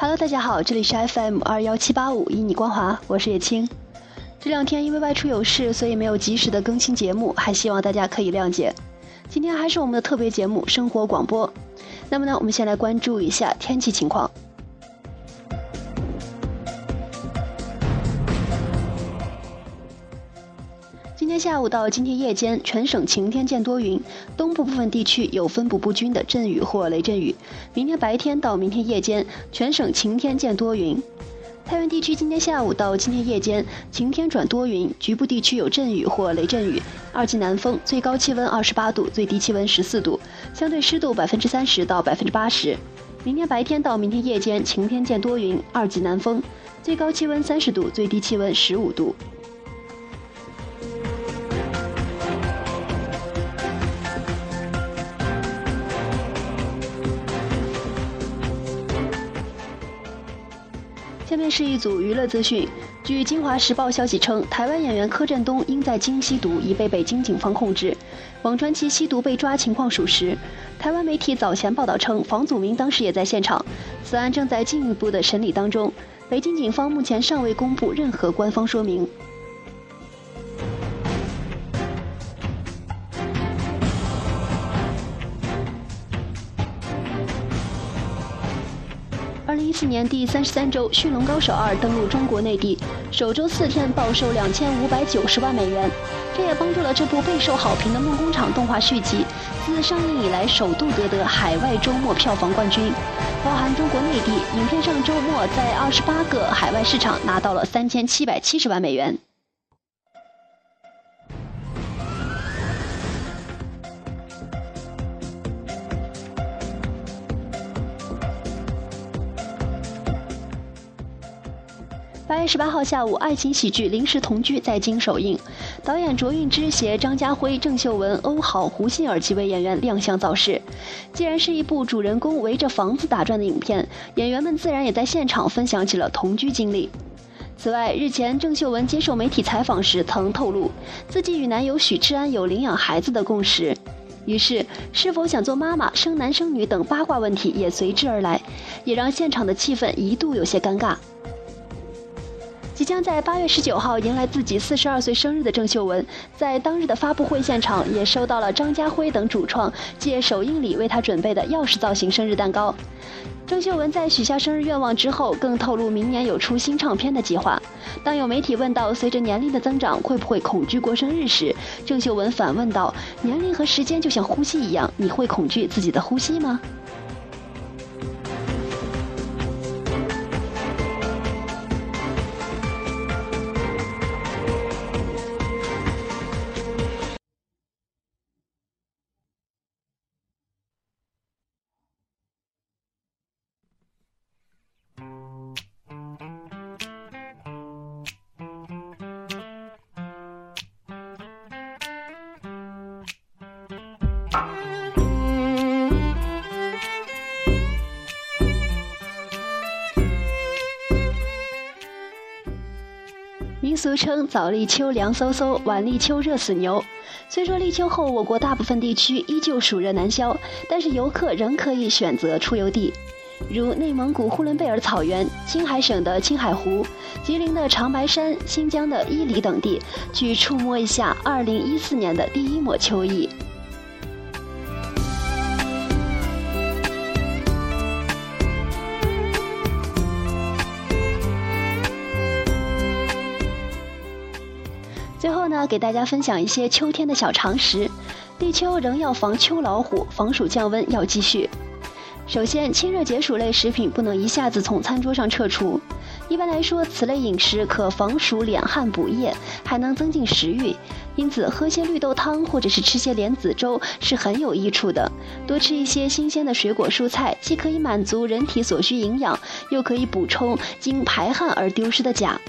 Hello，大家好，这里是 FM 二幺七八五，以你光华，我是叶青。这两天因为外出有事，所以没有及时的更新节目，还希望大家可以谅解。今天还是我们的特别节目生活广播。那么呢，我们先来关注一下天气情况。下午到今天夜间，全省晴天见多云，东部部分地区有分布不均的阵雨或雷阵雨。明天白天到明天夜间，全省晴天见多云。太原地区今天下午到今天夜间晴天转多云，局部地区有阵雨或雷阵雨，二级南风，最高气温二十八度，最低气温十四度，相对湿度百分之三十到百分之八十。明天白天到明天夜间晴天见多云，二级南风，最高气温三十度，最低气温十五度。下面是一组娱乐资讯。据《京华时报》消息称，台湾演员柯震东因在京吸毒，已被北京警方控制。网传其吸毒被抓情况属实。台湾媒体早前报道称，房祖名当时也在现场。此案正在进一步的审理当中。北京警方目前尚未公布任何官方说明。四年第三十三周，《驯龙高手二》登陆中国内地，首周四天报售两千五百九十万美元，这也帮助了这部备受好评的梦工厂动画续集自上映以来首度夺得海外周末票房冠军。包含中国内地，影片上周末在二十八个海外市场拿到了三千七百七十万美元。八月十八号下午，爱情喜剧《临时同居》在京首映，导演卓韵芝携张家辉、郑秀文、欧豪、胡杏儿几位演员亮相造势。既然是一部主人公围着房子打转的影片，演员们自然也在现场分享起了同居经历。此外，日前郑秀文接受媒体采访时曾透露，自己与男友许志安有领养孩子的共识，于是是否想做妈妈、生男生女等八卦问题也随之而来，也让现场的气氛一度有些尴尬。即将在八月十九号迎来自己四十二岁生日的郑秀文，在当日的发布会现场也收到了张家辉等主创借首映礼为她准备的钥匙造型生日蛋糕。郑秀文在许下生日愿望之后，更透露明年有出新唱片的计划。当有媒体问到随着年龄的增长会不会恐惧过生日时，郑秀文反问道：“年龄和时间就像呼吸一样，你会恐惧自己的呼吸吗？”俗称早立秋凉飕飕，晚立秋热死牛。虽说立秋后我国大部分地区依旧暑热难消，但是游客仍可以选择出游地，如内蒙古呼伦贝尔草原、青海省的青海湖、吉林的长白山、新疆的伊犁等地，去触摸一下2014年的第一抹秋意。最后呢，给大家分享一些秋天的小常识。立秋仍要防秋老虎，防暑降温要继续。首先，清热解暑类食品不能一下子从餐桌上撤除。一般来说，此类饮食可防暑、敛汗、补液，还能增进食欲。因此，喝些绿豆汤或者是吃些莲子粥是很有益处的。多吃一些新鲜的水果蔬菜，既可以满足人体所需营养，又可以补充经排汗而丢失的钾。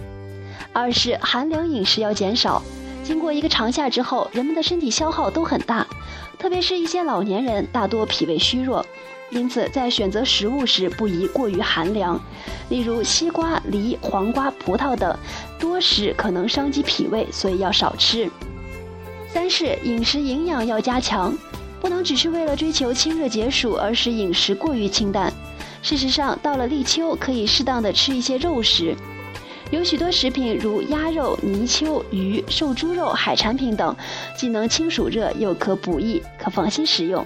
二是寒凉饮食要减少。经过一个长夏之后，人们的身体消耗都很大，特别是一些老年人，大多脾胃虚弱，因此在选择食物时不宜过于寒凉。例如西瓜、梨、黄瓜、葡萄等，多食可能伤及脾胃，所以要少吃。三是饮食营养要加强，不能只是为了追求清热解暑而使饮食过于清淡。事实上，到了立秋，可以适当的吃一些肉食。有许多食品，如鸭肉、泥鳅、鱼、瘦猪肉、海产品等，既能清暑热，又可补益，可放心食用。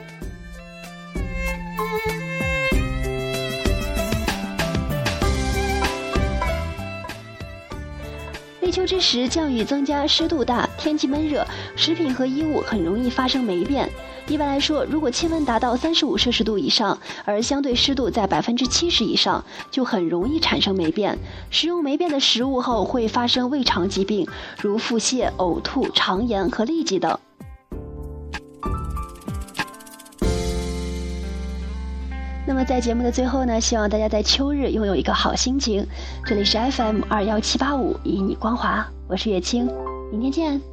秋之时，降雨增加，湿度大，天气闷热，食品和衣物很容易发生霉变。一般来说，如果气温达到三十五摄氏度以上，而相对湿度在百分之七十以上，就很容易产生霉变。食用霉变的食物后，会发生胃肠疾病，如腹泻、呕吐、肠炎和痢疾等。那么在节目的最后呢，希望大家在秋日拥有一个好心情。这里是 FM 二幺七八五，以你光华，我是月清，明天见。